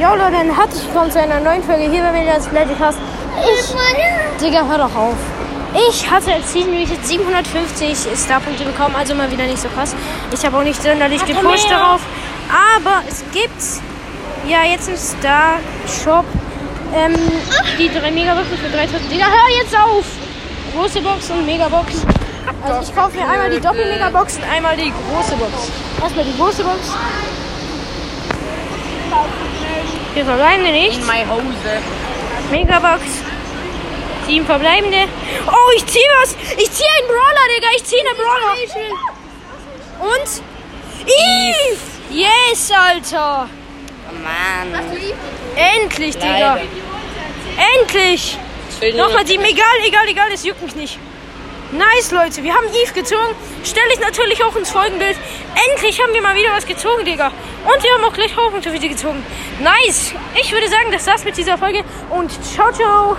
Jo Leute, dann herzlich willkommen zu einer neuen Folge hier bei mir das Podcast. Ich, Digga, hör doch auf. Ich hatte als nämlich jetzt 750 Starpunkte bekommen, also mal wieder nicht so krass. Ich habe auch nicht sonderlich er gepusht darauf. Aber es gibt ja jetzt einen Star Shop. Ähm, die drei Megaboxen für 3000. Digga, hör jetzt auf! Große Box und Megabox. Also ich kaufe mir einmal die Doppel-Megabox und einmal die große Box. Erstmal die große Box. Wir verbleibende nicht. In my Hose. Megabox. Sieben verbleibende. Oh, ich zieh was. Ich zieh einen Brawler, Digga. Ich zieh einen Brawler. Und? Eve. Yes, Alter. Mann. Endlich, Digga. Leider. Endlich. Nochmal noch- sieben. Egal, egal, egal. Es juckt mich nicht. Nice, Leute. Wir haben Eve gezogen. Stelle ich natürlich auch ins Folgenbild. Endlich haben wir mal wieder was gezogen, Digga. Und wir haben auch gleich Hochpunkte sie gezogen. Nice. Ich würde sagen, das war's mit dieser Folge. Und ciao, ciao.